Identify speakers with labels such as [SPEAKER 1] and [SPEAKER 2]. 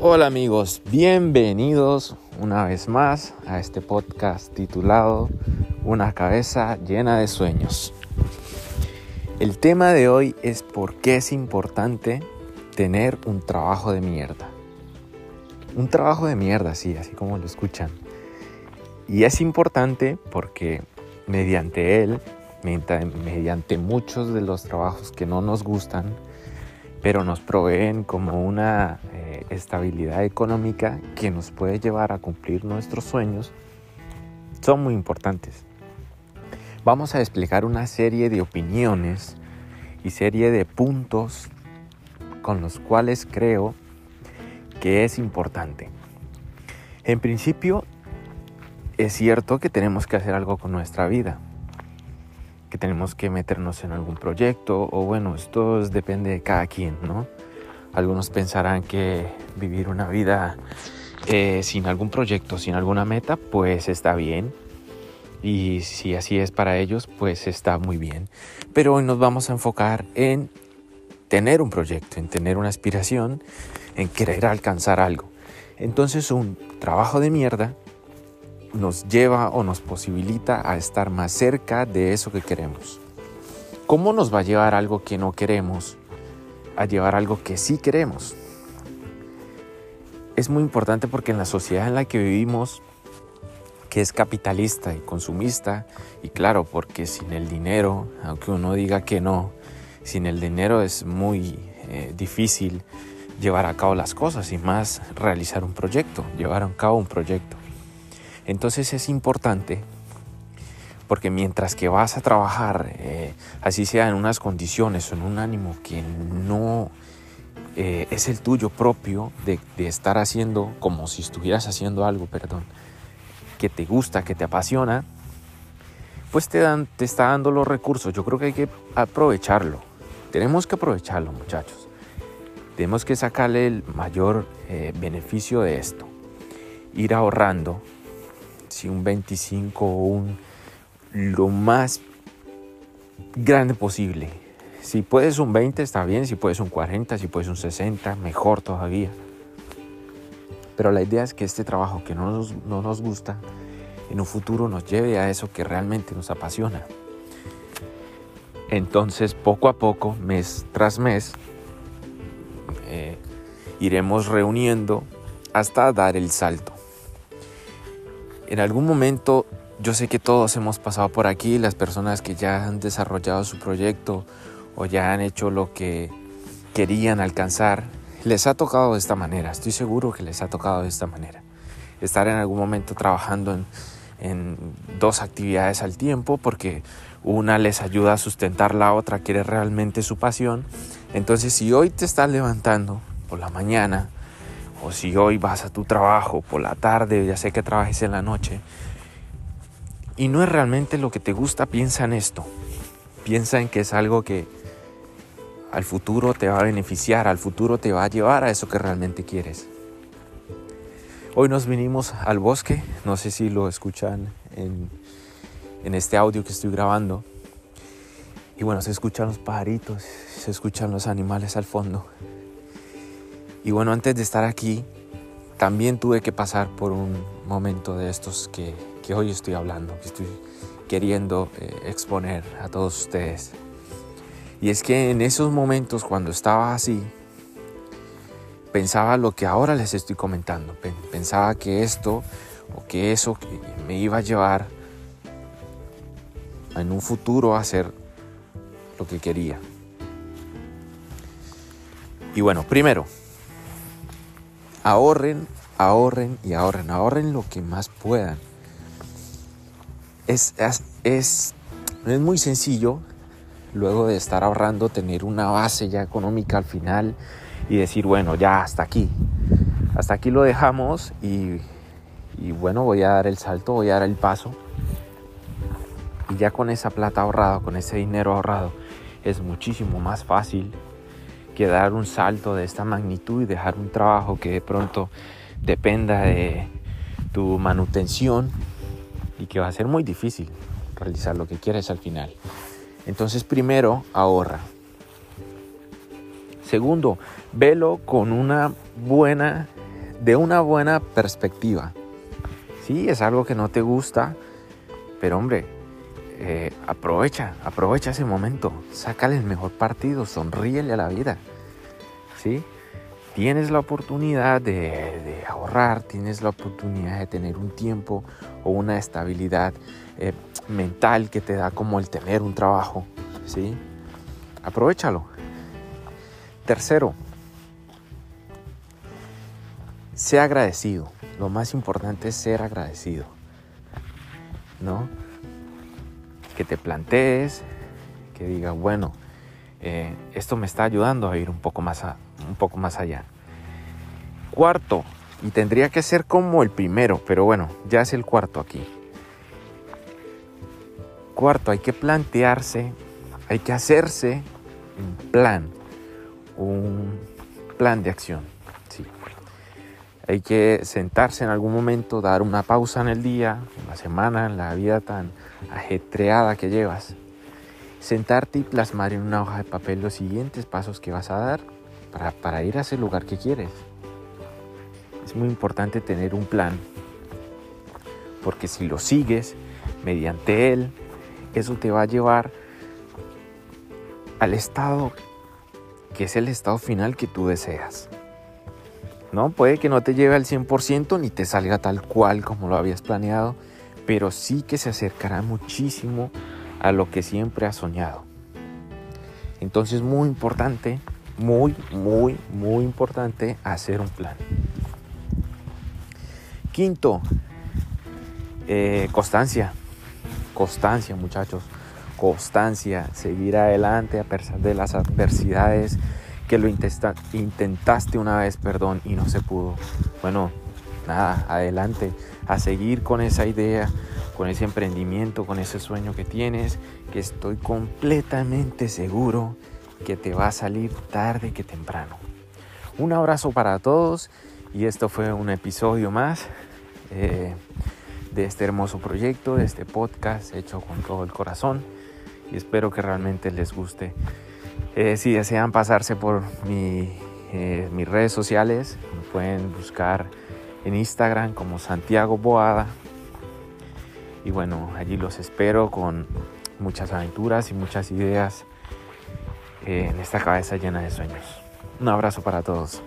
[SPEAKER 1] Hola amigos, bienvenidos una vez más a este podcast titulado Una cabeza llena de sueños. El tema de hoy es por qué es importante tener un trabajo de mierda. Un trabajo de mierda, sí, así como lo escuchan. Y es importante porque mediante él, mediante muchos de los trabajos que no nos gustan, pero nos proveen como una eh, estabilidad económica que nos puede llevar a cumplir nuestros sueños, son muy importantes. Vamos a explicar una serie de opiniones y serie de puntos con los cuales creo que es importante. En principio, es cierto que tenemos que hacer algo con nuestra vida que tenemos que meternos en algún proyecto o bueno, esto depende de cada quien, ¿no? Algunos pensarán que vivir una vida eh, sin algún proyecto, sin alguna meta, pues está bien. Y si así es para ellos, pues está muy bien. Pero hoy nos vamos a enfocar en tener un proyecto, en tener una aspiración, en querer alcanzar algo. Entonces un trabajo de mierda nos lleva o nos posibilita a estar más cerca de eso que queremos. ¿Cómo nos va a llevar algo que no queremos a llevar algo que sí queremos? Es muy importante porque en la sociedad en la que vivimos, que es capitalista y consumista, y claro, porque sin el dinero, aunque uno diga que no, sin el dinero es muy eh, difícil llevar a cabo las cosas y más realizar un proyecto, llevar a cabo un proyecto. Entonces es importante porque mientras que vas a trabajar, eh, así sea en unas condiciones o en un ánimo que no eh, es el tuyo propio de, estar haciendo como si estuvieras haciendo algo, perdón, que te gusta, que te apasiona, pues te, dan, te está dando los recursos. Yo creo que hay que aprovecharlo. Tenemos que aprovecharlo, muchachos. Tenemos que sacarle el mayor eh, beneficio de esto. Ir ahorrando, si un 25 o un lo más grande posible. Si puedes un 20 está bien, si puedes un 40, si puedes un 60, mejor todavía. Pero la idea es que este trabajo que no nos, no nos gusta, en un futuro nos lleve a eso que realmente nos apasiona. Entonces, poco a poco, mes tras mes, eh, iremos reuniendo hasta dar el salto en algún momento yo sé que todos hemos pasado por aquí, las personas que ya han desarrollado su proyecto o ya han hecho lo que querían alcanzar, les ha tocado de esta manera, estoy seguro que les ha tocado de esta manera. Estar en algún momento trabajando en, dos actividades al tiempo porque una les ayuda a sustentar la otra, quiere realmente su pasión. Entonces si hoy te estás levantando por la mañana, o si hoy vas a tu trabajo por la tarde, ya sé que trabajes en la noche, y no es realmente lo que te gusta, piensa en esto. Piensa en que es algo que al futuro te va a beneficiar, al futuro te va a llevar a eso que realmente quieres. Hoy nos vinimos al bosque, no sé si lo escuchan en, en este audio que estoy grabando. Y bueno, se escuchan los pajaritos, se escuchan los animales al fondo. Y bueno, antes de estar aquí, también tuve que pasar por un momento de estos que, hoy estoy hablando, que estoy queriendo eh, exponer a todos ustedes. Y es que en esos momentos cuando estaba así, pensaba lo que ahora les estoy comentando. Pensaba que esto o que eso me iba a llevar en un futuro a hacer lo que quería. Y bueno, primero, ahorren, ahorren y ahorren, ahorren lo que más puedan. Es, es, es, muy sencillo luego de estar ahorrando tener una base ya económica al final y decir, bueno, ya hasta aquí, hasta aquí lo dejamos y, y bueno, voy a dar el salto, voy a dar el paso. Y ya con esa plata ahorrada, con ese dinero ahorrado, es muchísimo más fácil que dar un salto de esta magnitud y dejar un trabajo que de pronto dependa de tu manutención y que va a ser muy difícil realizar lo que quieres al final. Entonces primero ahorra. Segundo, velo con una buena de una buena perspectiva. Sí, es algo que no te gusta, pero hombre, eh, aprovecha, aprovecha ese momento, sácale el mejor partido, sonríele a la vida. ¿Sí? Tienes la oportunidad de, ahorrar, tienes la oportunidad de tener un tiempo o una estabilidad eh, mental que te da como el tener un trabajo. ¿Sí? Aprovechalo. Tercero, sea agradecido. Lo más importante es ser agradecido. ¿No? Que te plantees, que digas, bueno, eh, esto me está ayudando a ir un poco, más un poco más allá. Cuarto, y tendría que ser como el primero, pero bueno, ya es el cuarto aquí. Cuarto, hay que plantearse, hay que hacerse un plan, un plan de acción. Hay que sentarse en algún momento, dar una pausa en el día, en la semana, en la vida tan ajetreada que llevas. Sentarte y plasmar en una hoja de papel los siguientes pasos que vas a dar para, para ir a ese lugar que quieres. Es muy importante tener un plan, porque si lo sigues mediante él, eso te va a llevar al estado que es el estado final que tú deseas. ¿No? Puede que no te lleve al 100% ni te salga tal cual como lo habías planeado, pero sí que se acercará muchísimo a lo que siempre has soñado. Entonces muy importante, muy, muy, muy importante hacer un plan. Quinto, eh, constancia. Constancia muchachos. Constancia. Seguir adelante a pesar de las adversidades que lo intentaste una vez, perdón, y no se pudo. Bueno, nada, adelante, a seguir con esa idea, con ese emprendimiento, con ese sueño que tienes, que estoy completamente seguro que te va a salir tarde que temprano. Un abrazo para todos y esto fue un episodio más eh, de este hermoso proyecto, de este podcast hecho con todo el corazón y espero que realmente les guste. Eh, si desean pasarse por eh, mis redes sociales, me pueden buscar en Instagram como Santiago Boada. Y bueno, allí los espero con muchas aventuras y muchas ideas en esta cabeza llena de sueños. Un abrazo para todos.